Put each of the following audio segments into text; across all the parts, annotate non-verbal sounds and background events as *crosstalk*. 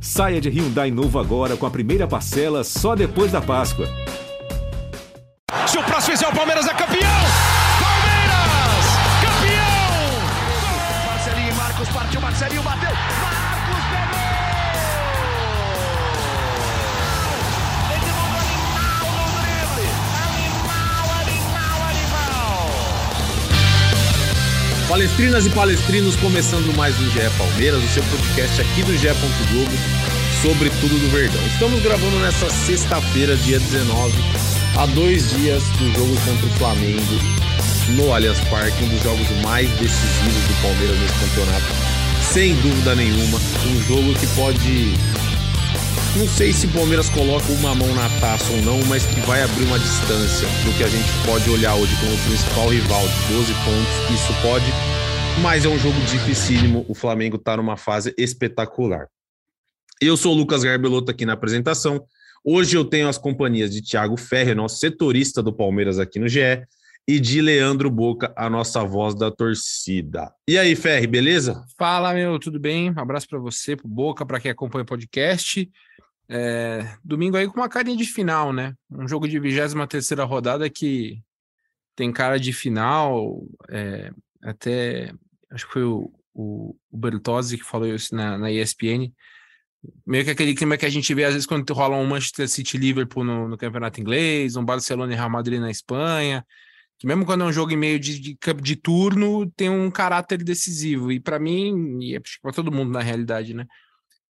Saia de Hyundai novo agora com a primeira parcela só depois da Páscoa. Se o próximo fizer o Palmeiras é campeão! Palmeiras! Campeão! Marcelinho e Marcos partiu, Marcelinho bateu. Palestrinas e palestrinos, começando mais um GE Palmeiras, o seu podcast aqui do GE. Globo sobre tudo do Verdão. Estamos gravando nessa sexta-feira, dia 19, a dois dias do jogo contra o Flamengo no Allianz Parque, um dos jogos mais decisivos do Palmeiras nesse campeonato, sem dúvida nenhuma. Um jogo que pode. Não sei se o Palmeiras coloca uma mão na taça ou não, mas que vai abrir uma distância do que a gente pode olhar hoje como o principal rival de 12 pontos. Isso pode, mas é um jogo dificílimo. O Flamengo está numa fase espetacular. Eu sou o Lucas Garbelotto aqui na apresentação. Hoje eu tenho as companhias de Thiago Ferre, nosso setorista do Palmeiras aqui no GE, e de Leandro Boca, a nossa voz da torcida. E aí, Ferre, beleza? Fala, meu, tudo bem? Um abraço para você, pro Boca, para quem acompanha o podcast. É, domingo aí com uma carinha de final, né? Um jogo de 23 terceira rodada que tem cara de final. É, até acho que foi o, o, o Bertozzi que falou isso na, na ESPN meio que aquele clima que a gente vê às vezes quando rola um Manchester City Liverpool no, no campeonato inglês, um Barcelona e Real Madrid na Espanha, que mesmo quando é um jogo em meio de, de, de turno, tem um caráter decisivo. E para mim, e é para todo mundo na realidade, né?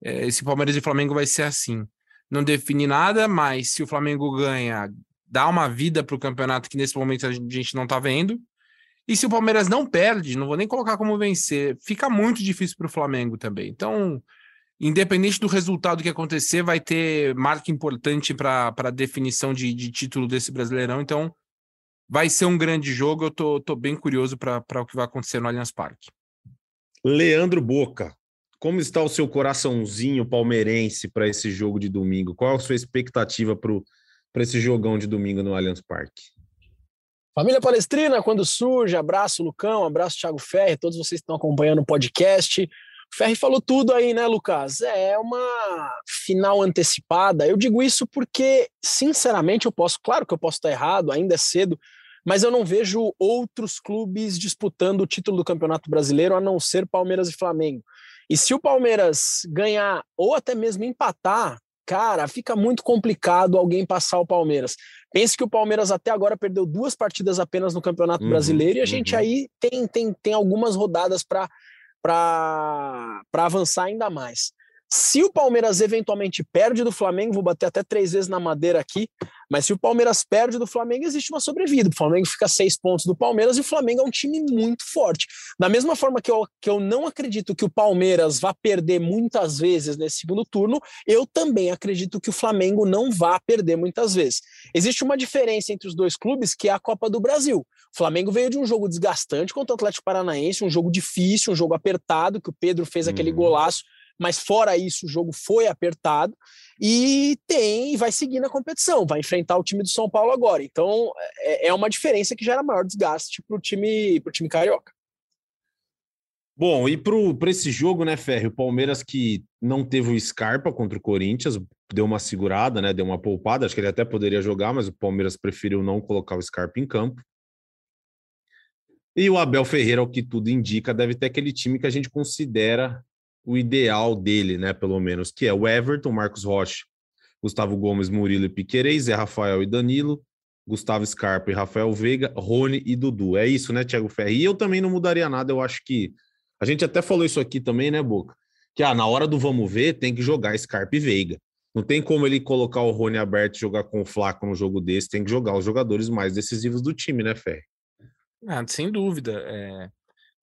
É, esse Palmeiras e Flamengo vai ser assim. Não define nada, mas se o Flamengo ganha, dá uma vida para o campeonato que nesse momento a gente não tá vendo. E se o Palmeiras não perde, não vou nem colocar como vencer, fica muito difícil para o Flamengo também. Então, independente do resultado que acontecer, vai ter marca importante para a definição de, de, título desse Brasileirão. Então, vai ser um grande jogo. Eu tô, tô bem curioso para o que vai acontecer no Allianz Parque. Leandro Boca, como está o seu coraçãozinho palmeirense para esse jogo de domingo? Qual a sua expectativa para esse jogão de domingo no Allianz Parque? Família Palestrina, quando surge, abraço Lucão, abraço Thiago Ferre, todos vocês que estão acompanhando o podcast. Ferri falou tudo aí, né, Lucas? É uma final antecipada. Eu digo isso porque, sinceramente, eu posso, claro que eu posso estar errado, ainda é cedo, mas eu não vejo outros clubes disputando o título do Campeonato Brasileiro a não ser Palmeiras e Flamengo. E se o Palmeiras ganhar ou até mesmo empatar, cara, fica muito complicado alguém passar o Palmeiras. Pense que o Palmeiras até agora perdeu duas partidas apenas no Campeonato uhum, Brasileiro e a gente uhum. aí tem, tem, tem algumas rodadas para para avançar ainda mais. Se o Palmeiras eventualmente perde do Flamengo, vou bater até três vezes na madeira aqui, mas se o Palmeiras perde do Flamengo, existe uma sobrevida. O Flamengo fica seis pontos do Palmeiras e o Flamengo é um time muito forte. Da mesma forma que eu, que eu não acredito que o Palmeiras vá perder muitas vezes nesse segundo turno, eu também acredito que o Flamengo não vá perder muitas vezes. Existe uma diferença entre os dois clubes que é a Copa do Brasil. O Flamengo veio de um jogo desgastante contra o Atlético Paranaense, um jogo difícil, um jogo apertado, que o Pedro fez aquele uhum. golaço mas fora isso, o jogo foi apertado e tem vai seguir na competição, vai enfrentar o time do São Paulo agora. Então é, é uma diferença que gera maior desgaste para o time, pro time carioca. Bom, e para esse jogo, né, Ferro? O Palmeiras que não teve o Scarpa contra o Corinthians, deu uma segurada, né? Deu uma poupada. Acho que ele até poderia jogar, mas o Palmeiras preferiu não colocar o Scarpa em campo. E o Abel Ferreira, ao que tudo indica, deve ter aquele time que a gente considera o ideal dele, né? Pelo menos, que é o Everton, Marcos Rocha, Gustavo Gomes, Murilo e Piquerez, Zé Rafael e Danilo, Gustavo Scarpa e Rafael Veiga, Rony e Dudu. É isso, né, Thiago Ferri? E eu também não mudaria nada, eu acho que. A gente até falou isso aqui também, né, Boca? Que ah, na hora do vamos ver, tem que jogar Scarpa e Veiga. Não tem como ele colocar o Rony aberto e jogar com o Flaco no jogo desse, tem que jogar os jogadores mais decisivos do time, né, Ferri? Ah, sem dúvida. É...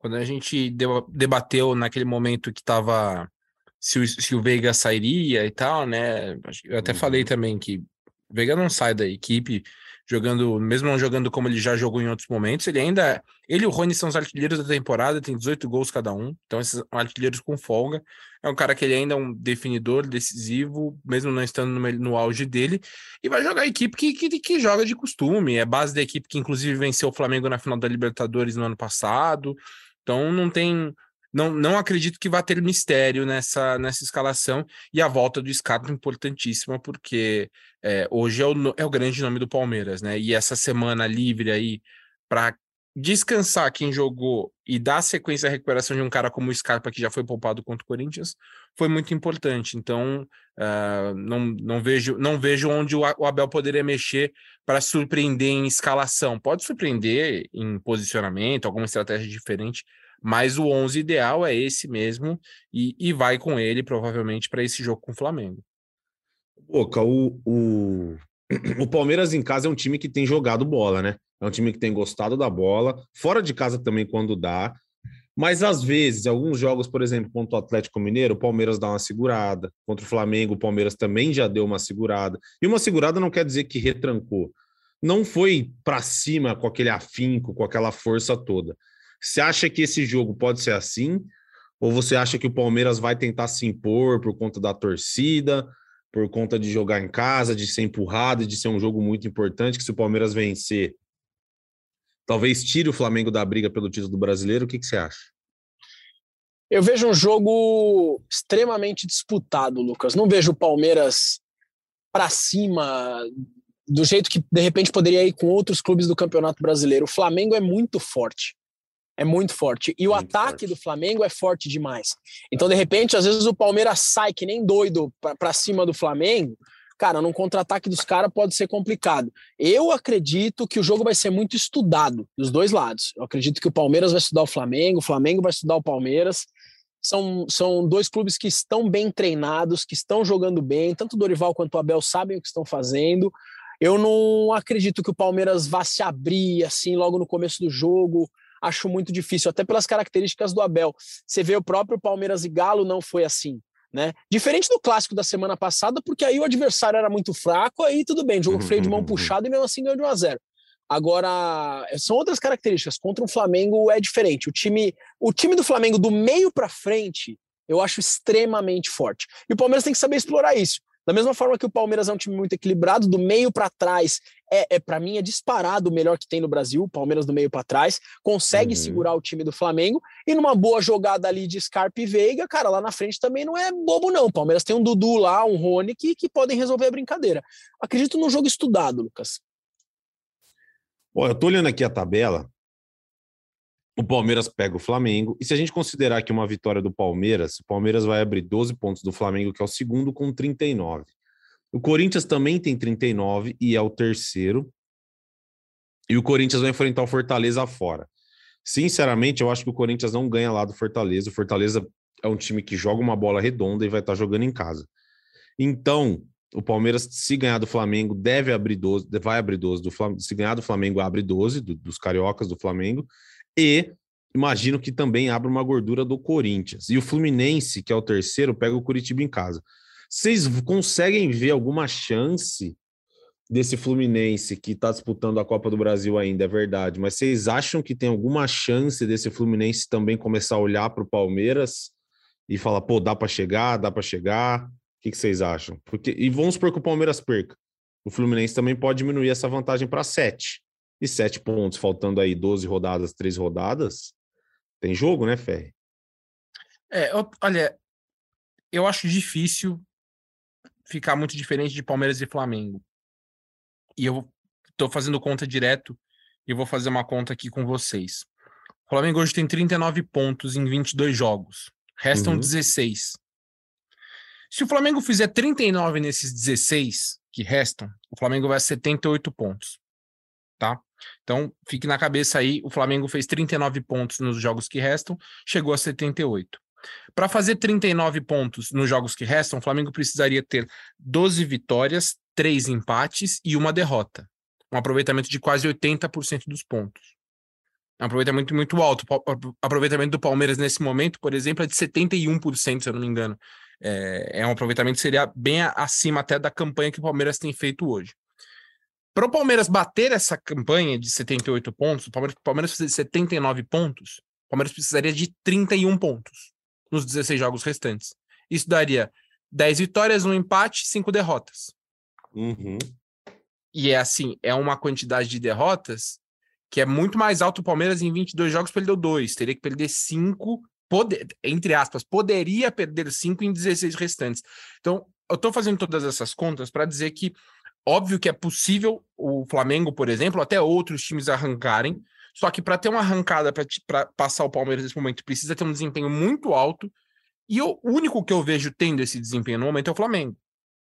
Quando a gente debateu naquele momento que estava se o, se o Veiga sairia e tal, né? Eu até uhum. falei também que o Veiga não sai da equipe jogando, mesmo não jogando como ele já jogou em outros momentos, ele ainda. Ele e o Rony são os artilheiros da temporada, tem 18 gols cada um, então esses artilheiros com folga. É um cara que ele ainda é um definidor decisivo, mesmo não estando no, no auge dele, e vai jogar a equipe que, que, que joga de costume. É base da equipe que, inclusive, venceu o Flamengo na final da Libertadores no ano passado. Então não tem não, não acredito que vá ter mistério nessa, nessa escalação. E a volta do Scarpa importantíssima, porque é, hoje é o, é o grande nome do Palmeiras, né? E essa semana livre aí para descansar quem jogou e dar sequência à recuperação de um cara como o Scarpa, que já foi poupado contra o Corinthians, foi muito importante. Então, uh, não, não, vejo, não vejo onde o Abel poderia mexer para surpreender em escalação. Pode surpreender em posicionamento, alguma estratégia diferente, mas o 11 ideal é esse mesmo e, e vai com ele provavelmente para esse jogo com o Flamengo. Boca, o, o, *clears throat* o Palmeiras em casa é um time que tem jogado bola, né? É um time que tem gostado da bola, fora de casa também quando dá. Mas às vezes, alguns jogos, por exemplo, contra o Atlético Mineiro, o Palmeiras dá uma segurada. Contra o Flamengo, o Palmeiras também já deu uma segurada. E uma segurada não quer dizer que retrancou. Não foi para cima com aquele afinco, com aquela força toda. Você acha que esse jogo pode ser assim? Ou você acha que o Palmeiras vai tentar se impor por conta da torcida, por conta de jogar em casa, de ser empurrado, de ser um jogo muito importante, que se o Palmeiras vencer, talvez tire o Flamengo da briga pelo título do brasileiro? O que, que você acha? Eu vejo um jogo extremamente disputado, Lucas. Não vejo o Palmeiras para cima do jeito que de repente poderia ir com outros clubes do Campeonato Brasileiro. O Flamengo é muito forte é muito forte. E o muito ataque forte. do Flamengo é forte demais. Então, de repente, às vezes o Palmeiras sai que nem doido para cima do Flamengo. Cara, num contra-ataque dos caras pode ser complicado. Eu acredito que o jogo vai ser muito estudado dos dois lados. Eu acredito que o Palmeiras vai estudar o Flamengo, o Flamengo vai estudar o Palmeiras. São, são dois clubes que estão bem treinados, que estão jogando bem. Tanto o Dorival quanto o Abel sabem o que estão fazendo. Eu não acredito que o Palmeiras vá se abrir assim logo no começo do jogo acho muito difícil, até pelas características do Abel. Você vê o próprio Palmeiras e Galo não foi assim. Né? Diferente do clássico da semana passada, porque aí o adversário era muito fraco, aí tudo bem, jogo freio de mão puxado e mesmo assim ganhou de 1 a 0. Agora, são outras características. Contra o Flamengo é diferente. O time, o time do Flamengo do meio para frente, eu acho extremamente forte. E o Palmeiras tem que saber explorar isso. Da mesma forma que o Palmeiras é um time muito equilibrado, do meio para trás, é, é para mim é disparado o melhor que tem no Brasil, o Palmeiras do meio para trás, consegue uhum. segurar o time do Flamengo e numa boa jogada ali de Scarpa e Veiga, cara, lá na frente também não é bobo não. O Palmeiras tem um Dudu lá, um Rony que, que podem resolver a brincadeira. Acredito num jogo estudado, Lucas. Bom, eu tô olhando aqui a tabela o Palmeiras pega o Flamengo. E se a gente considerar que uma vitória do Palmeiras, o Palmeiras vai abrir 12 pontos do Flamengo, que é o segundo, com 39. O Corinthians também tem 39 e é o terceiro. E o Corinthians vai enfrentar o Fortaleza fora. Sinceramente, eu acho que o Corinthians não ganha lá do Fortaleza. O Fortaleza é um time que joga uma bola redonda e vai estar jogando em casa. Então, o Palmeiras, se ganhar do Flamengo, deve abrir 12, vai abrir 12 do Flamengo. Se ganhar do Flamengo, abre 12 do, dos cariocas do Flamengo. E imagino que também abra uma gordura do Corinthians. E o Fluminense, que é o terceiro, pega o Curitiba em casa. Vocês conseguem ver alguma chance desse Fluminense que está disputando a Copa do Brasil ainda, é verdade, mas vocês acham que tem alguma chance desse Fluminense também começar a olhar para o Palmeiras e falar, pô, dá para chegar, dá para chegar? O que, vocês acham? Porque, e vamos supor que o Palmeiras perca. O Fluminense também pode diminuir essa vantagem para sete e sete pontos, faltando aí 12 rodadas, três rodadas, tem jogo, né, Ferre? É, olha, eu acho difícil ficar muito diferente de Palmeiras e Flamengo. E eu tô fazendo conta direto e vou fazer uma conta aqui com vocês. O Flamengo hoje tem 39 pontos em 22 jogos. Restam uhum. 16. Se o Flamengo fizer 39 nesses 16 que restam, o Flamengo vai a 78 pontos. Tá? Então, fique na cabeça aí, o Flamengo fez 39 pontos nos jogos que restam, chegou a 78. Para fazer 39 pontos nos jogos que restam, o Flamengo precisaria ter 12 vitórias, 3 empates e uma derrota. Um aproveitamento de quase 80% dos pontos. Um aproveitamento muito alto. O aproveitamento do Palmeiras nesse momento, por exemplo, é de 71%, se eu não me engano. É, é um aproveitamento que seria bem acima até da campanha que o Palmeiras tem feito hoje. Para o Palmeiras bater essa campanha de 78 pontos, o Palmeiras, o Palmeiras precisa de 79 pontos, o Palmeiras precisaria de 31 pontos nos 16 jogos restantes. Isso daria 10 vitórias, um empate, 5 derrotas. Uhum. E é assim, é uma quantidade de derrotas que é muito mais alto o Palmeiras em 22 jogos perdeu 2, teria que perder 5 pode, entre aspas, poderia perder cinco em 16 restantes. Então, eu estou fazendo todas essas contas para dizer que, óbvio que é possível o Flamengo, por exemplo, até outros times arrancarem, só que para ter uma arrancada para passar o Palmeiras nesse momento, precisa ter um desempenho muito alto. E o único que eu vejo tendo esse desempenho no momento é o Flamengo.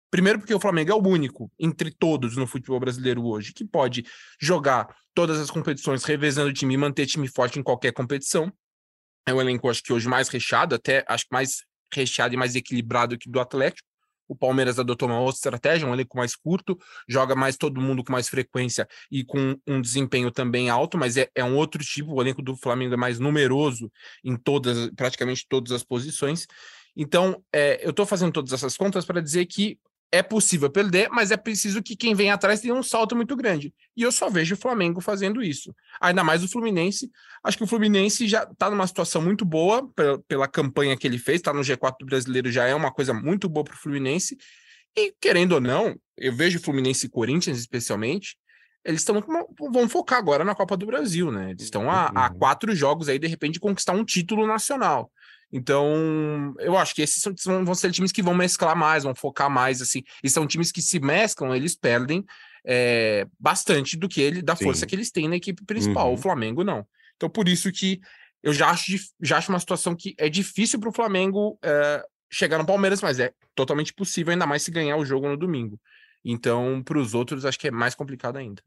Primeiro, porque o Flamengo é o único entre todos no futebol brasileiro hoje que pode jogar todas as competições, revezando o time e manter time forte em qualquer competição. É um elenco, acho que hoje mais recheado, até acho que mais recheado e mais equilibrado que do Atlético. O Palmeiras adotou uma outra estratégia, um elenco mais curto, joga mais todo mundo com mais frequência e com um desempenho também alto, mas é, é um outro tipo. O elenco do Flamengo é mais numeroso em todas, praticamente todas as posições. Então, é, eu estou fazendo todas essas contas para dizer que é possível perder, mas é preciso que quem vem atrás tenha um salto muito grande. E eu só vejo o Flamengo fazendo isso. Ainda mais o Fluminense. Acho que o Fluminense já está numa situação muito boa pela, pela campanha que ele fez, está no G4 do brasileiro, já é uma coisa muito boa para o Fluminense. E querendo ou não, eu vejo o Fluminense e Corinthians, especialmente, eles estão vão focar agora na Copa do Brasil, né? Eles estão a, a uhum. quatro jogos aí, de repente, conquistar um título nacional. Então, eu acho que esses são, vão ser times que vão mesclar mais, vão focar mais, assim. E são times que se mesclam, eles perdem é, bastante do que ele, da Sim. força que eles têm na equipe principal. Uhum. O Flamengo não. Então, por isso que eu já acho, já acho uma situação que é difícil para o Flamengo é, chegar no Palmeiras, mas é totalmente possível, ainda mais se ganhar o jogo no domingo. Então, para os outros, acho que é mais complicado ainda.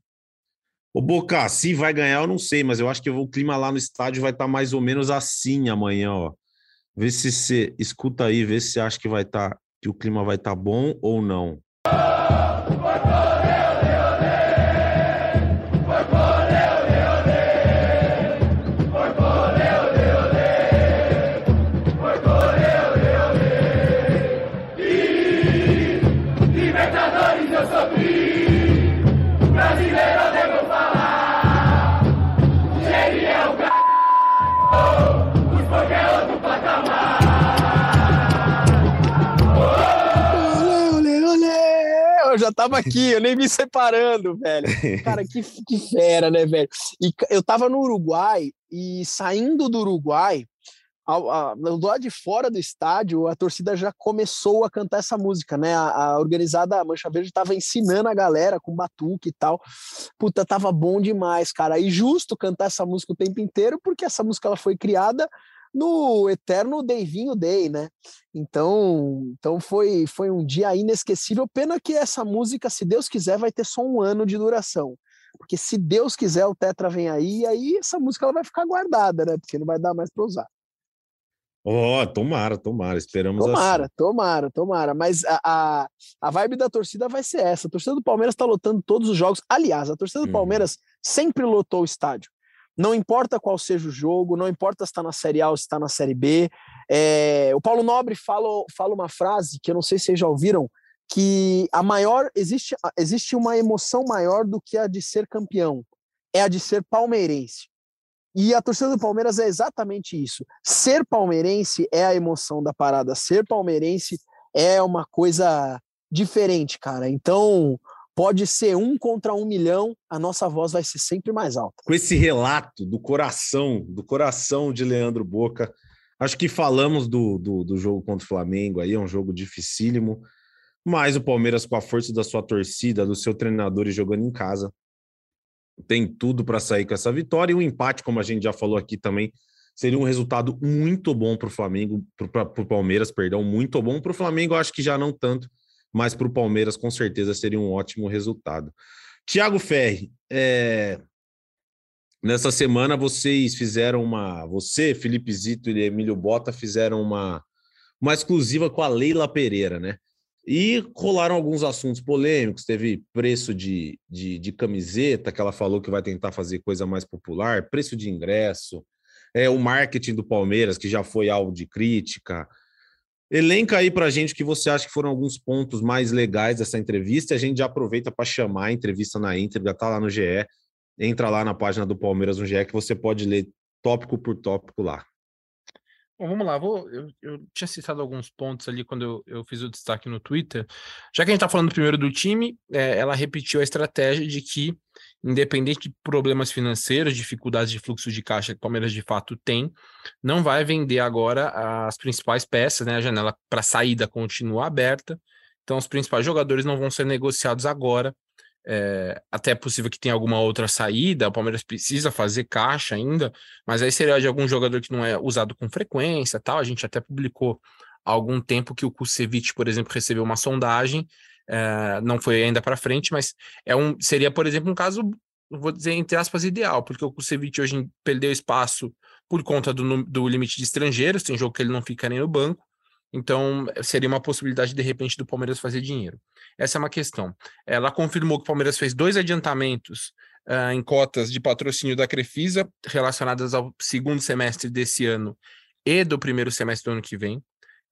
O Boca, se vai ganhar, eu não sei, mas eu acho que o clima lá no estádio vai estar tá mais ou menos assim amanhã, ó. Vê se você escuta aí, vê se acha que vai estar tá, que o clima vai estar tá bom ou não. Tava aqui, eu nem me separando, velho. Cara, que, que fera, né, velho? E eu tava no Uruguai e saindo do Uruguai, ao, ao, do lado de fora do estádio, a torcida já começou a cantar essa música, né? A, a organizada Mancha Verde estava ensinando a galera com batuque e tal. Puta, tava bom demais, cara. E justo cantar essa música o tempo inteiro, porque essa música ela foi criada no eterno Davinho Day, né? Então, então foi, foi um dia inesquecível. Pena que essa música, se Deus quiser, vai ter só um ano de duração. Porque se Deus quiser, o Tetra vem aí, e aí essa música ela vai ficar guardada, né? Porque não vai dar mais para usar. Oh, tomara, tomara, esperamos tomara, assim. Tomara, tomara, Mas a, a, a vibe da torcida vai ser essa. A torcida do Palmeiras está lotando todos os jogos. Aliás, a torcida do uhum. Palmeiras sempre lotou o estádio. Não importa qual seja o jogo, não importa se está na Série A ou se está na Série B. É, o Paulo Nobre fala, fala uma frase que eu não sei se vocês já ouviram, que a maior existe, existe uma emoção maior do que a de ser campeão, é a de ser palmeirense. E a torcida do Palmeiras é exatamente isso. Ser palmeirense é a emoção da parada. Ser palmeirense é uma coisa diferente, cara. Então, pode ser um contra um milhão, a nossa voz vai ser sempre mais alta. Com esse relato do coração, do coração de Leandro Boca, acho que falamos do, do, do jogo contra o Flamengo aí, é um jogo dificílimo, mas o Palmeiras, com a força da sua torcida, do seu treinador e jogando em casa, tem tudo para sair com essa vitória. E o um empate, como a gente já falou aqui também, seria um resultado muito bom para o Flamengo, para o Palmeiras, perdão, muito bom. Para o Flamengo, acho que já não tanto, mas para o Palmeiras com certeza seria um ótimo resultado. Tiago Ferri, é... nessa semana vocês fizeram uma, você, Felipe Zito e Emílio Bota fizeram uma, uma exclusiva com a Leila Pereira, né? E rolaram alguns assuntos polêmicos, teve preço de, de, de, camiseta, que ela falou que vai tentar fazer coisa mais popular, preço de ingresso, é, o marketing do Palmeiras, que já foi alvo de crítica, Elenca aí para a gente que você acha que foram alguns pontos mais legais dessa entrevista. A gente já aproveita para chamar a entrevista na íntegra, tá lá no GE. Entra lá na página do Palmeiras no GE que você pode ler tópico por tópico lá. Bom, vamos lá, vou, eu, eu, tinha citado alguns pontos ali quando eu, eu, fiz o destaque no Twitter. Já que a gente está falando primeiro do time, é, ela repetiu a estratégia de que, independente de problemas financeiros, dificuldades de fluxo de caixa que o Palmeiras de fato tem, não vai vender agora as principais peças, né? A janela para saída continua aberta, então os principais jogadores não vão ser negociados agora. É, até é possível que tenha alguma outra saída, o Palmeiras precisa fazer caixa ainda, mas aí seria de algum jogador que não é usado com frequência tal. A gente até publicou há algum tempo que o Kusevich, por exemplo, recebeu uma sondagem, é, não foi ainda para frente, mas é um, seria, por exemplo, um caso, vou dizer, entre aspas, ideal, porque o Kusevich hoje perdeu espaço por conta do, do limite de estrangeiros, tem jogo que ele não fica nem no banco, então, seria uma possibilidade, de repente, do Palmeiras fazer dinheiro. Essa é uma questão. Ela confirmou que o Palmeiras fez dois adiantamentos uh, em cotas de patrocínio da Crefisa, relacionadas ao segundo semestre desse ano e do primeiro semestre do ano que vem.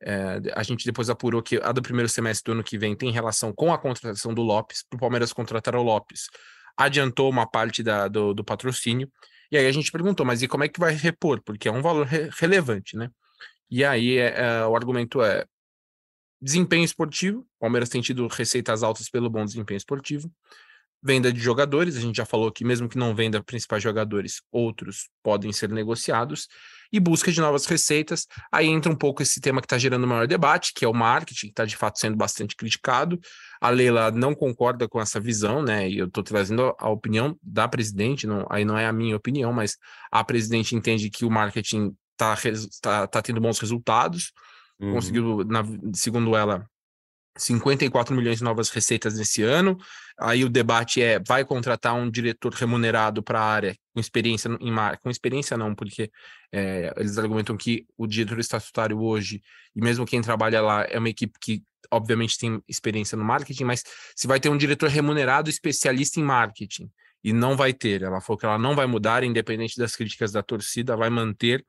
Uh, a gente depois apurou que a do primeiro semestre do ano que vem tem relação com a contratação do Lopes, para o Palmeiras contratar o Lopes. Adiantou uma parte da, do, do patrocínio. E aí a gente perguntou, mas e como é que vai repor? Porque é um valor re relevante, né? E aí é, é, o argumento é desempenho esportivo. O Palmeiras tem tido receitas altas pelo bom desempenho esportivo. Venda de jogadores, a gente já falou que mesmo que não venda principais jogadores, outros podem ser negociados. E busca de novas receitas. Aí entra um pouco esse tema que está gerando maior debate, que é o marketing, que está de fato sendo bastante criticado. A Leila não concorda com essa visão, né? E eu estou trazendo a opinião da presidente, não, aí não é a minha opinião, mas a presidente entende que o marketing tá, tá, tá tendo bons resultados. Uhum. Conseguiu, na, segundo ela, 54 milhões de novas receitas nesse ano. Aí o debate é: vai contratar um diretor remunerado para a área com experiência em marca? Com experiência não, porque é, eles argumentam que o diretor estatutário hoje, e mesmo quem trabalha lá, é uma equipe que obviamente tem experiência no marketing, mas se vai ter um diretor remunerado especialista em marketing. E não vai ter. Ela falou que ela não vai mudar, independente das críticas da torcida, vai manter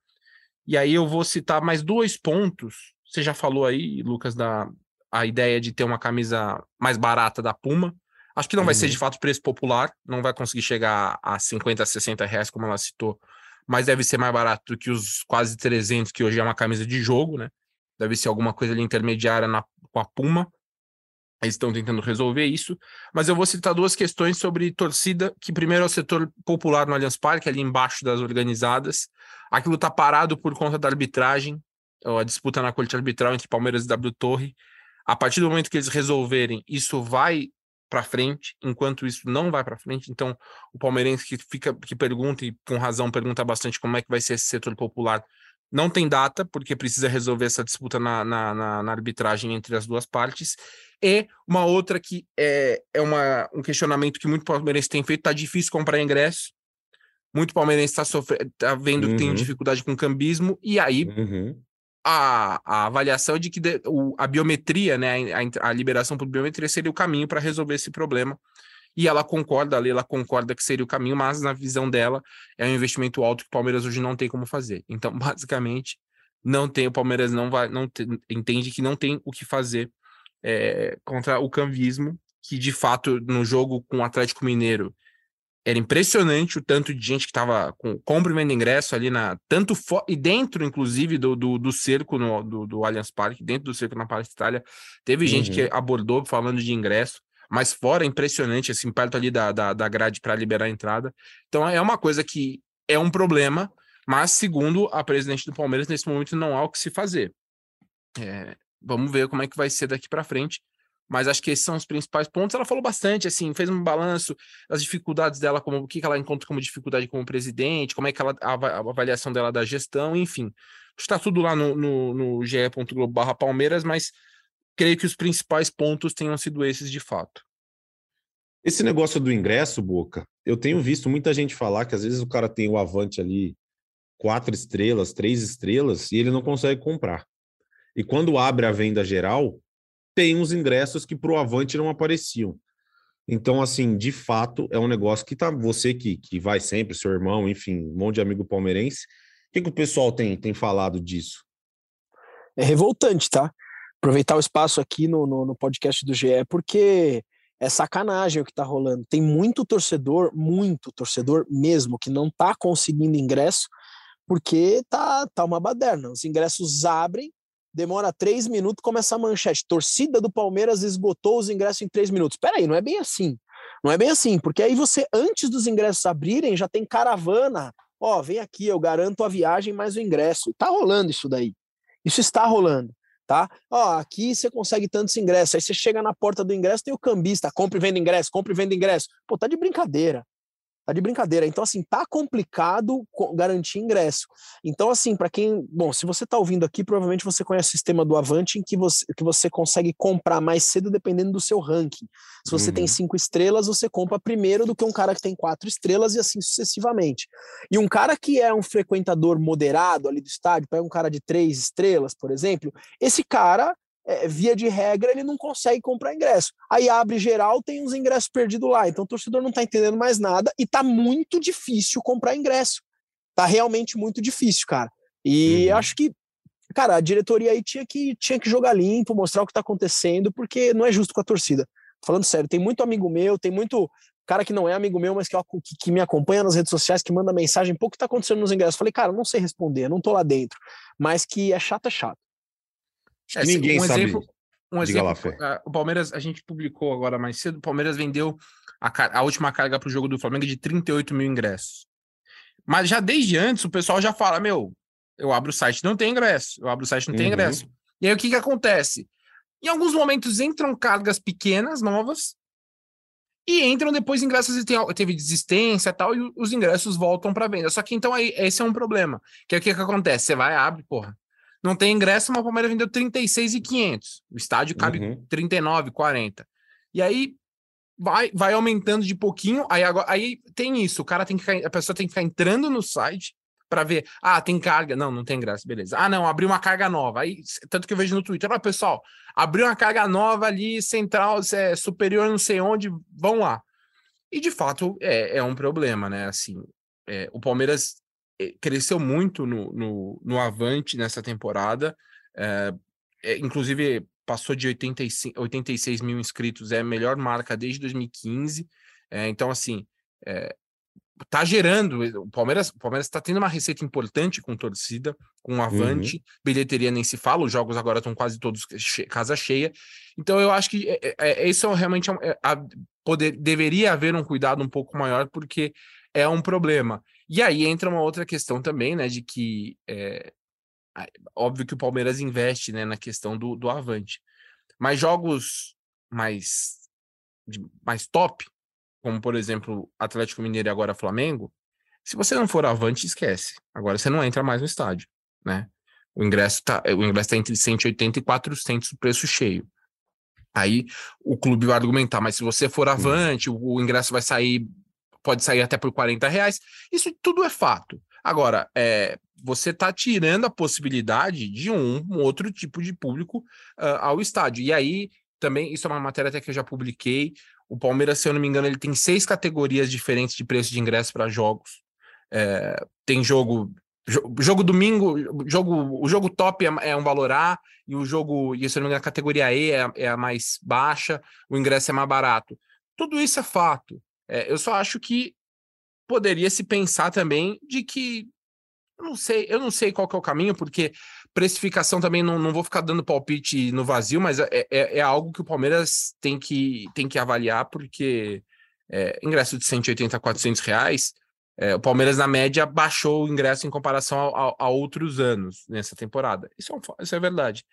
e aí eu vou citar mais dois pontos. Você já falou aí, Lucas, da a ideia de ter uma camisa mais barata da Puma. Acho que não uhum. vai ser de uhum. fato preço popular, não vai conseguir chegar a 50, 60 reais, como ela citou, mas deve ser mais barato do que os quase 300, que hoje é uma camisa de jogo, né? Deve ser alguma coisa ali intermediária na, com a Puma. Eles estão tentando resolver isso, mas eu vou citar duas questões sobre torcida, que primeiro é o setor popular no Allianz Parque, ali embaixo das organizadas. Aquilo está parado por conta da arbitragem, a disputa na corte arbitral entre Palmeiras e W Torre. A partir do momento que eles resolverem, isso vai para frente, enquanto isso não vai para frente. Então, o palmeirense que fica que pergunta e com razão pergunta bastante como é que vai ser esse setor popular não tem data, porque precisa resolver essa disputa na, na, na, na arbitragem entre as duas partes. E uma outra que é, é uma, um questionamento que muito palmeirense tem feito: tá difícil comprar ingresso. Muito palmeirense está tá vendo uhum. que tem uhum. dificuldade com cambismo, e aí uhum. A, a avaliação de que de, o, a biometria, né, a, a liberação por biometria seria o caminho para resolver esse problema e ela concorda, ali ela concorda que seria o caminho, mas na visão dela é um investimento alto que o Palmeiras hoje não tem como fazer. Então, *laughs* basicamente, não tem, o Palmeiras não vai, não entende que não tem o que fazer é, contra o camvismo, que de fato no jogo com o Atlético Mineiro era impressionante o tanto de gente que estava com compra e venda ingresso ali na tanto e dentro inclusive do, do, do cerco no, do, do Allianz Parque, dentro do cerco na Palestina Itália, teve uhum. gente que abordou falando de ingresso mas fora impressionante, assim, perto ali da, da, da grade para liberar a entrada. Então é uma coisa que é um problema, mas segundo a presidente do Palmeiras, nesse momento não há o que se fazer. É, vamos ver como é que vai ser daqui para frente. Mas acho que esses são os principais pontos. Ela falou bastante, assim, fez um balanço das dificuldades dela, como o que ela encontra como dificuldade como presidente, como é que ela a, avaliação dela da gestão, enfim. Está tudo lá no, no, no ge.globo Palmeiras, mas creio que os principais pontos tenham sido esses de fato. Esse negócio do ingresso, Boca, eu tenho visto muita gente falar que às vezes o cara tem o Avante ali, quatro estrelas, três estrelas, e ele não consegue comprar. E quando abre a venda geral, tem uns ingressos que para o Avante não apareciam. Então, assim, de fato, é um negócio que tá. Você que, que vai sempre, seu irmão, enfim, um monte de amigo palmeirense. O que, que o pessoal tem, tem falado disso? É revoltante, tá? aproveitar o espaço aqui no, no, no, podcast do GE, porque é sacanagem o que está rolando. Tem muito torcedor, muito torcedor mesmo, que não está conseguindo ingresso, porque tá, tá uma baderna. Os ingressos abrem, demora três minutos, começa a manchete. Torcida do Palmeiras esgotou os ingressos em três minutos. Peraí, não é bem assim. Não é bem assim, porque aí você, antes dos ingressos abrirem, já tem caravana. Ó, vem aqui, eu garanto a viagem mais o ingresso. Tá rolando isso daí. Isso está rolando, tá? Ó, aqui você consegue tantos ingressos. Aí você chega na porta do ingresso, tem o cambista, compre e venda ingresso, compre e venda ingresso. Pô, tá de brincadeira. Tá de brincadeira. Então, assim, tá complicado garantir ingresso. Então, assim, para quem. Bom, se você tá ouvindo aqui, provavelmente você conhece o sistema do Avante, em que você, que você consegue comprar mais cedo dependendo do seu ranking. Se você uhum. tem cinco estrelas, você compra primeiro do que um cara que tem quatro estrelas e assim sucessivamente. E um cara que é um frequentador moderado ali do estádio, pega um cara de três estrelas, por exemplo, esse cara é, via de regra, ele não consegue comprar ingresso. Aí abre geral, tem uns ingressos perdidos lá. Então o torcedor não está entendendo mais nada e tá muito difícil comprar ingresso. Tá realmente muito difícil, cara. E uhum. acho que, cara, a diretoria aí tinha que, tinha que jogar limpo, mostrar o que tá acontecendo, porque não é justo com a torcida. Falando sério, tem muito amigo meu, tem muito cara que não é amigo meu, mas que, que, que, me acompanha nas redes sociais, que manda mensagem, pô, o que tá acontecendo nos ingressos? Falei, cara, não sei responder, não tô lá dentro. Mas que é chato, é chato. É, ninguém um sabe. Exemplo, um exemplo, lá, o Palmeiras, a gente publicou agora mais cedo, o Palmeiras vendeu a, a última carga para o jogo do Flamengo de 38 mil ingressos. Mas já desde antes o pessoal já fala: meu, eu abro o site, não tem ingresso. Eu abro o site, não tem uhum. ingresso. E aí o que, que acontece? Em alguns momentos entram cargas pequenas, novas, e entram depois ingressos e tem, teve desistência e tal, e os ingressos voltam para venda. Só que então aí esse é um problema. Que é o que, que acontece? Você vai, abre, porra, não tem ingresso, mas o Palmeiras vendeu 36,500. O estádio cabe uhum. 39, 40. E aí vai, vai aumentando de pouquinho. Aí, agora, aí tem isso, o cara tem que ficar, a pessoa tem que ficar entrando no site para ver, ah, tem carga. Não, não tem ingresso, beleza. Ah, não, abriu uma carga nova. Aí, tanto que eu vejo no Twitter, ah, pessoal, abriu uma carga nova ali, central, é, superior, não sei onde, vão lá. E de fato é, é um problema, né? Assim, é, o Palmeiras cresceu muito no, no, no Avante nessa temporada. É, é, inclusive, passou de 85, 86 mil inscritos, é a melhor marca desde 2015. É, então, assim, é, tá gerando. O Palmeiras o Palmeiras está tendo uma receita importante com torcida, com Avante, uhum. bilheteria nem se fala, os jogos agora estão quase todos che casa cheia. Então, eu acho que é, é, isso realmente é, a, poder, deveria haver um cuidado um pouco maior, porque é um problema. E aí entra uma outra questão também, né, de que é, óbvio que o Palmeiras investe, né, na questão do, do Avante, mas jogos mais mais top, como por exemplo Atlético Mineiro e agora Flamengo, se você não for Avante, esquece. Agora você não entra mais no estádio, né? O ingresso tá, o ingresso tá entre 180 e 400 o preço cheio. Aí o clube vai argumentar, mas se você for avante, o, o ingresso vai sair pode sair até por 40 reais. Isso tudo é fato. Agora, é, você está tirando a possibilidade de um, um outro tipo de público uh, ao estádio. E aí, também, isso é uma matéria até que eu já publiquei. O Palmeiras, se eu não me engano, ele tem seis categorias diferentes de preço de ingresso para jogos. É, tem jogo jogo domingo, jogo, o jogo top é, é, um valor A, e o jogo, e se não me engano, a categoria E é, é, a mais baixa, o ingresso é mais barato. Tudo isso é fato. É, eu só acho que poderia se pensar também de que eu não sei, eu não sei qual é o caminho, porque precificação também não, não vou ficar dando palpite no vazio, mas é, é, é algo que o Palmeiras tem que, tem que avaliar, porque é, ingresso de 180 a 400 reais, é, o Palmeiras, na média, baixou o ingresso em comparação a, a, a outros anos nessa temporada. Isso é, um, isso é verdade.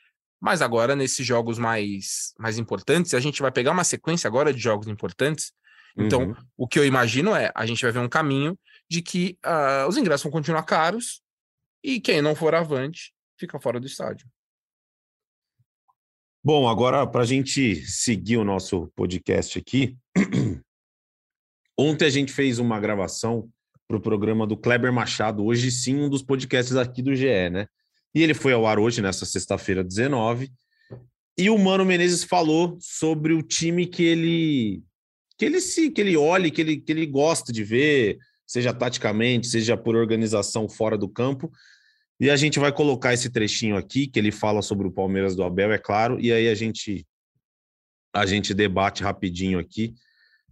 Mas agora, nesses jogos mais, mais importantes, a gente vai pegar uma sequência agora de jogos importantes então, uhum. o que eu imagino é, a gente vai ver um caminho de que uh, os ingressos vão continuar caros e quem não for avante fica fora do estádio. Bom, agora para a gente seguir o nosso podcast aqui, *clears throat* ontem a gente fez uma gravação para o programa do Kleber Machado, hoje sim um dos podcasts aqui do GE, né? E ele foi ao ar hoje, nessa sexta-feira 19, e o Mano Menezes falou sobre o time que ele que ele se que ele olhe, que ele, que ele gosta de ver, seja taticamente, seja por organização fora do campo. E a gente vai colocar esse trechinho aqui que ele fala sobre o Palmeiras do Abel, é claro, e aí a gente a gente debate rapidinho aqui,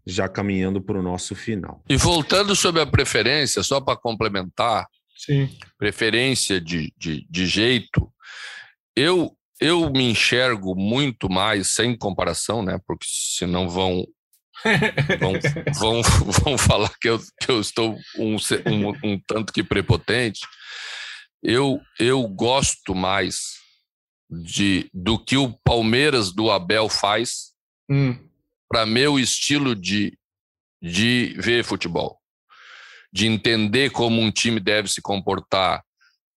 já caminhando para o nosso final. E voltando sobre a preferência, só para complementar, Sim. preferência de, de, de jeito, eu, eu me enxergo muito mais, sem comparação, né? Porque senão vão vão, vão, vão falar que eu, que eu estou um, um, um tanto que prepotente. Eu, eu gosto mais de do que o Palmeiras do Abel faz Hum. para meu estilo de, de ver futebol, de entender como um time deve se comportar,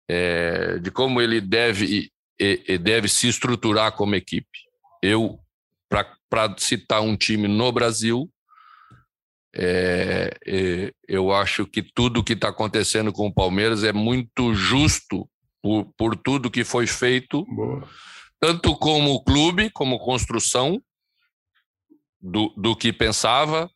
é, de como ele deve, e, e deve se estruturar como equipe. Eu, para citar um time no Brasil, é, é, eu acho que tudo que está acontecendo com o Palmeiras é muito justo por, por tudo que foi feito, Boa. tanto como clube, como construção do, do que pensava.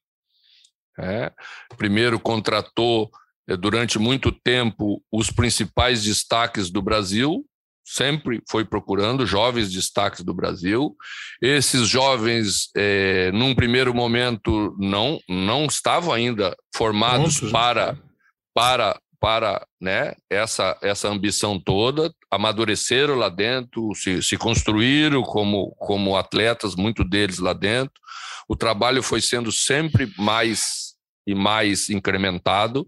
É. Primeiro contratou é, durante muito tempo os principais destaques do Brasil, sempre foi procurando jovens destaques do Brasil. Esses jovens, é, num primeiro momento, não não estavam ainda formados né? para para para né, essa essa ambição toda, amadureceram lá dentro, se, se construíram como como atletas, muito deles lá dentro. O trabalho foi sendo sempre mais e mais incrementado,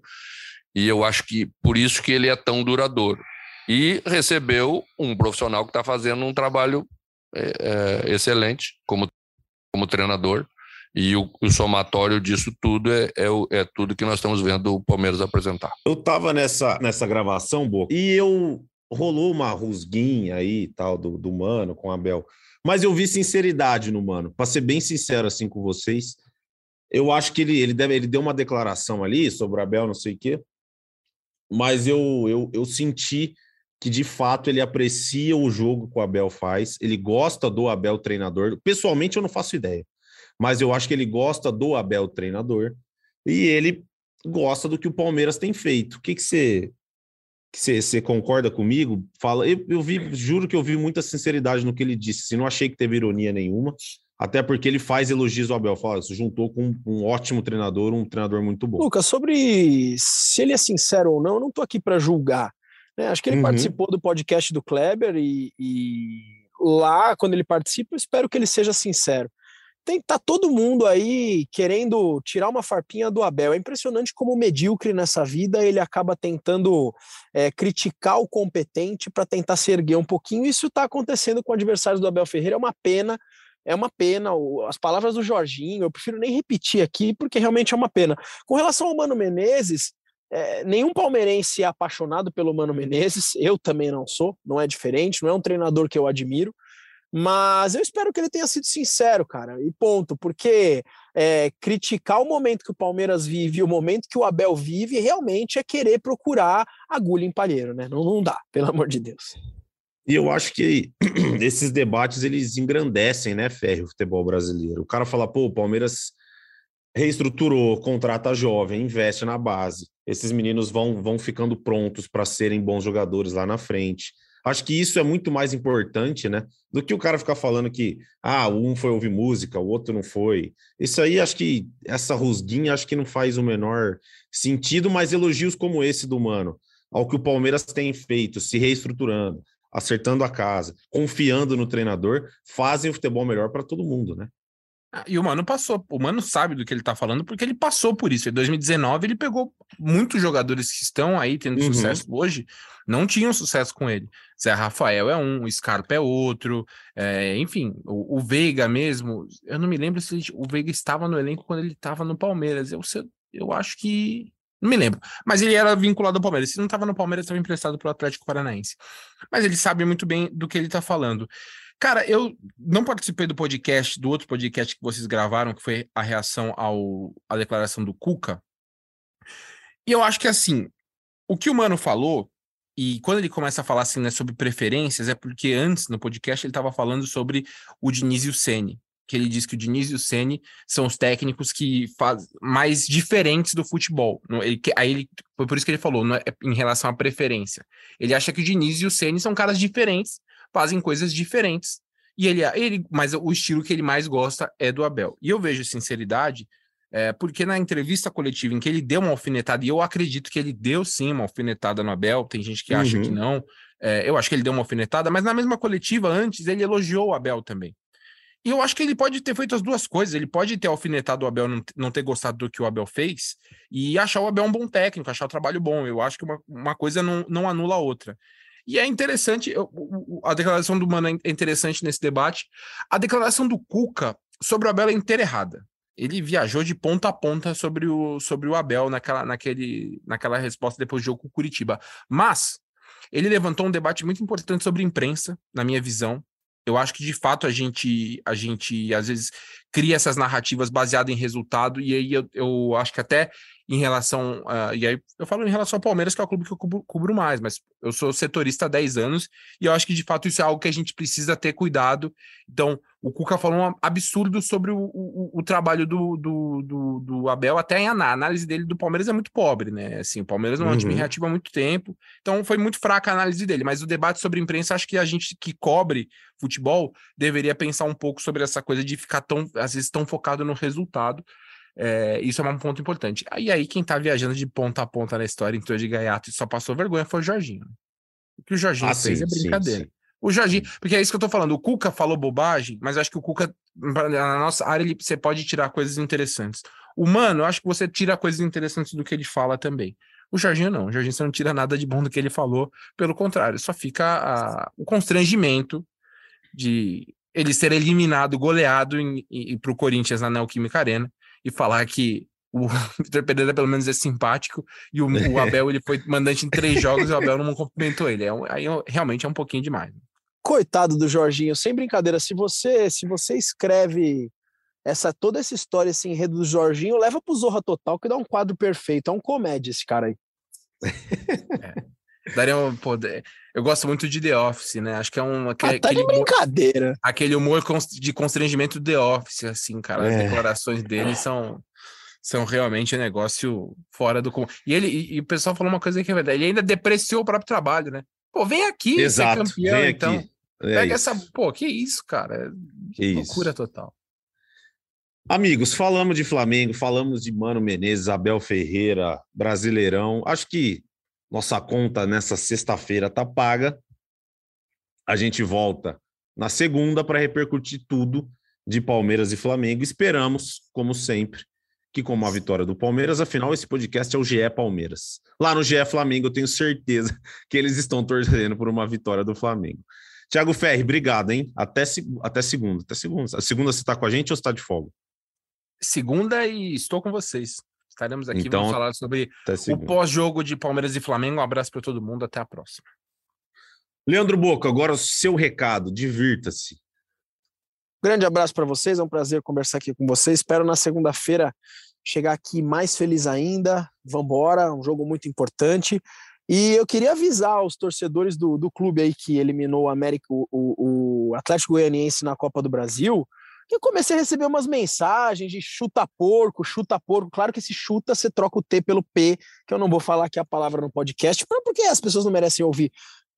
e eu acho que por isso que ele é tão duradouro e recebeu um profissional que está fazendo um trabalho é, é, excelente como, como treinador. E o, o somatório disso tudo é, é, é tudo que nós estamos vendo o Palmeiras apresentar. Eu tava nessa, nessa gravação, Boca, e eu rolou uma rusguinha aí tal do, do Mano com o Abel. Mas eu vi sinceridade no Mano. Pra ser bem sincero assim com vocês, eu acho que ele, ele, deve, ele deu uma declaração ali sobre o Abel, não sei o quê, mas eu, eu, eu senti que de fato ele aprecia o jogo que o Abel faz, ele gosta do Abel treinador. Pessoalmente eu não faço ideia, mas eu acho que ele gosta do Abel treinador e ele gosta do que o Palmeiras tem feito. O que você você, concorda comigo? Fala, eu, eu vi, juro que eu vi muita sinceridade no que ele disse. Assim, não achei que teve ironia nenhuma, até porque ele faz elogios ao Abel. Fala, se juntou com um, um ótimo treinador, um treinador muito bom. Lucas, sobre se ele é sincero ou não, eu não estou aqui para julgar. Né? Acho que ele Uhum. participou do podcast do Kleber e, e lá, quando ele participa, eu espero que ele seja sincero. Tem, tá todo mundo aí querendo tirar uma farpinha do Abel. É impressionante como o medíocre nessa vida ele acaba tentando é, criticar o competente para tentar se erguer um pouquinho. Isso está acontecendo com adversários do Abel Ferreira. É uma pena. É uma pena. As palavras do Jorginho, eu prefiro nem repetir aqui, porque realmente é uma pena. Com relação ao Mano Menezes, é, nenhum palmeirense é apaixonado pelo Mano Menezes, eu também não sou, não é diferente, não é um treinador que eu admiro, mas eu espero que ele tenha sido sincero, cara, e ponto, porque é, criticar o momento que o Palmeiras vive e o momento que o Abel vive realmente é querer procurar agulha em palheiro, né? Não, não dá, pelo amor de Deus. E eu acho que *clears throat* esses debates eles engrandecem, né, Ferro, o futebol brasileiro. O cara fala, pô, o Palmeiras reestruturou, contrata jovem, investe na base. Esses meninos vão, vão ficando prontos para serem bons jogadores lá na frente. Acho que isso é muito mais importante, né? Do que o cara ficar falando que ah, um foi ouvir música, o outro não foi. Isso aí, acho que essa rusguinha acho que não faz o menor sentido, mas elogios como esse do Mano, ao que o Palmeiras tem feito, se reestruturando, acertando a casa, confiando no treinador, fazem o futebol melhor para todo mundo, né? Ah, E o Mano passou, o Mano sabe do que ele tá falando, porque ele passou por isso. Em 2019, ele pegou muitos jogadores que estão aí tendo Uhum. sucesso hoje, não tinham sucesso com ele. Zé Rafael é um, o Scarpa é outro, é, enfim, o, o Veiga mesmo. Eu não me lembro se ele- o Veiga estava no elenco quando ele estava no Palmeiras. Eu, eu acho que. Não me lembro. Mas ele era vinculado ao Palmeiras. Se não estava no Palmeiras, estava emprestado para o Atlético Paranaense. Mas ele sabe muito bem do que ele está falando. Cara, eu não participei do podcast, do outro podcast que vocês gravaram, que foi a reação ao, à declaração do Cuca. E eu acho que assim, o que o Mano falou, e quando ele começa a falar assim, né, sobre preferências, é porque antes no podcast ele estava falando sobre o Diniz e o Ceni, que ele diz que o Diniz e o Ceni são os técnicos que faz mais diferentes do futebol. Ele, aí ele, foi por isso que ele falou, é, em relação à preferência. Ele acha que o Diniz e o Ceni são caras diferentes, fazem coisas diferentes. E ele, ele, mas o estilo que ele mais gosta é do Abel. E eu vejo sinceridade É, porque na entrevista coletiva em que ele deu uma alfinetada, e eu acredito que ele deu sim uma alfinetada no Abel, tem gente que acha Uhum. que não. É, eu acho que ele deu uma alfinetada, mas na mesma coletiva antes ele elogiou o Abel também. E eu acho que ele pode ter feito as duas coisas. Ele pode ter alfinetado o Abel, não, não ter gostado do que o Abel fez, e achar o Abel um bom técnico, achar o trabalho bom. Eu acho que uma, uma coisa não, não anula a outra. E é interessante, a declaração do Mano é interessante nesse debate. A declaração do Cuca sobre o Abel é inteira errada. Ele viajou de ponta a ponta sobre o, sobre o Abel naquela, naquele, naquela resposta depois do jogo com o Curitiba. Mas ele levantou um debate muito importante sobre imprensa, na minha visão. Eu acho que de fato a gente, a gente às vezes cria essas narrativas baseadas em resultado, e aí eu, eu acho que até em relação. ah, e aí eu falo em relação ao Palmeiras, que é o clube que eu cubro, cubro mais, mas eu sou setorista há 10 anos, e eu acho que de fato isso é algo que a gente precisa ter cuidado. Então, o Cuca falou um absurdo sobre o, o, o trabalho do, do, do, do Abel, até em a análise dele do Palmeiras é muito pobre, né? Assim, o Palmeiras não é um time Uhum. reativo há muito tempo, então foi muito fraca a análise dele. Mas o debate sobre imprensa, acho que a gente que cobre futebol deveria pensar um pouco sobre essa coisa de ficar tão, às vezes, tão focado no resultado. É, isso é um ponto importante. E aí, quem tá viajando de ponta a ponta na história em torno de Gaiato e só passou vergonha foi o Jorginho. O que o Jorginho Ah, fez sim, é sim, brincadeira. sim. O Jorginho, porque é isso que eu tô falando. O Cuca falou bobagem, mas acho que o Cuca, na nossa área, ele, você pode tirar coisas interessantes. O Mano, eu acho que você tira coisas interessantes do que ele fala também. O Jorginho não. O Jorginho você não tira nada de bom do que ele falou. Pelo contrário, só fica a- o constrangimento de ele ser eliminado, goleado em, em, para o Corinthians na Neoquímica Arena e falar que o *laughs* Vitor Pereira pelo menos é simpático e o, *laughs* o Abel ele foi mandante em três jogos e o Abel não cumprimentou ele. É aí realmente é um pouquinho demais. Coitado do Jorginho, sem brincadeira, se você se você escreve essa toda essa história, esse enredo do Jorginho, leva pro Zorra Total, que dá um quadro perfeito. É um comédia esse cara aí. Daria um, pô, de- eu gosto muito de The Office, né? Acho que é um aquele, Ah, tá de aquele, humor, brincadeira. aquele humor de constrangimento do The Office, assim, cara. As É. declarações dele são, são realmente um negócio fora do comum. E ele e, e o pessoal falou uma coisa que é verdade. Ele ainda depreciou o próprio trabalho, né? Pô, vem aqui, Exato, ser campeão, vem então. aqui. É Pega isso. essa. Pô, que isso, cara? Que isso. Loucura total. Amigos, falamos de Flamengo, falamos de Mano Menezes, Abel Ferreira, Brasileirão. Acho que nossa conta nessa sexta-feira tá paga. A gente volta na segunda para repercutir tudo de Palmeiras e Flamengo. Esperamos, como sempre, que como a vitória do Palmeiras, afinal esse podcast é o GE Palmeiras. Lá no GE Flamengo eu tenho certeza *laughs* que eles estão torcendo por uma vitória do Flamengo. Tiago Ferri, obrigado, hein? Até, até segunda. Até segunda. A segunda você está com a gente ou está de folga? Segunda e estou com vocês. Estaremos aqui, Então, vamos falar sobre o pós-jogo de Palmeiras e Flamengo. Um abraço para todo mundo, até a próxima. Leandro Boca, agora o seu recado, divirta-se. Grande abraço para vocês, é um prazer conversar aqui com vocês. Espero na segunda-feira chegar aqui mais feliz ainda. Vambora, um jogo muito importante. E eu queria avisar os torcedores do, do clube aí que eliminou o América, o, o, Atlético Goianiense na Copa do Brasil, eu comecei a receber umas mensagens de chuta porco, chuta porco. Claro que esse chuta você troca o T pelo P, que eu não vou falar aqui a palavra no podcast, porque as pessoas não merecem ouvir.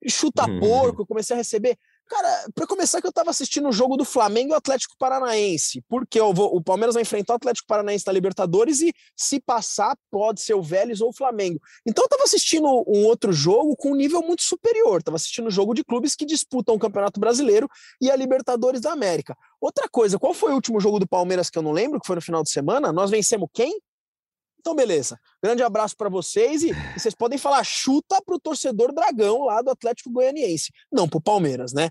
Chuta Uhum. porco, eu comecei a receber. Cara, para começar que eu tava assistindo o jogo do Flamengo e o Atlético Paranaense, porque vou- o Palmeiras vai enfrentar o Atlético Paranaense na Libertadores e se passar pode ser o Vélez ou o Flamengo. Então eu tava assistindo um outro jogo com um nível muito superior, tava assistindo um jogo de clubes que disputam o Campeonato Brasileiro e a Libertadores da América. Outra coisa, qual foi o último jogo do Palmeiras que eu não lembro, que foi no final de semana? Nós vencemos quem? Então, beleza. Grande abraço para vocês e, e vocês podem falar chuta pro torcedor dragão lá do Atlético Goianiense, não pro Palmeiras, né?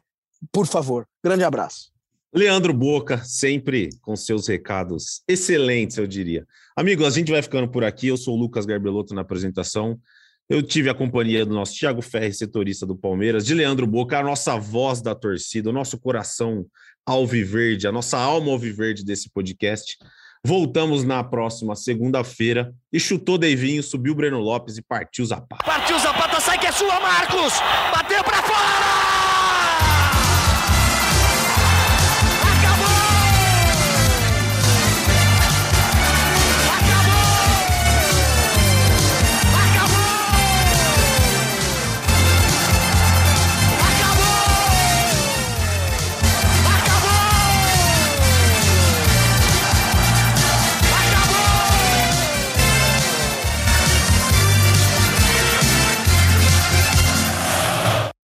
Por favor. Grande abraço. Leandro Boca, sempre com seus recados excelentes, eu diria. Amigos, a gente vai ficando por aqui. Eu sou o Lucas Garbelotto na apresentação. Eu tive a companhia do nosso Thiago Ferri, setorista do Palmeiras, de Leandro Boca, a nossa voz da torcida, o nosso coração alviverde, a nossa alma alviverde desse podcast. Voltamos na próxima segunda-feira. E chutou Deivinho, subiu o Breno Lopes e partiu Zapata. Partiu Zapata, sai que é sua, Marcos! Bateu pra fora!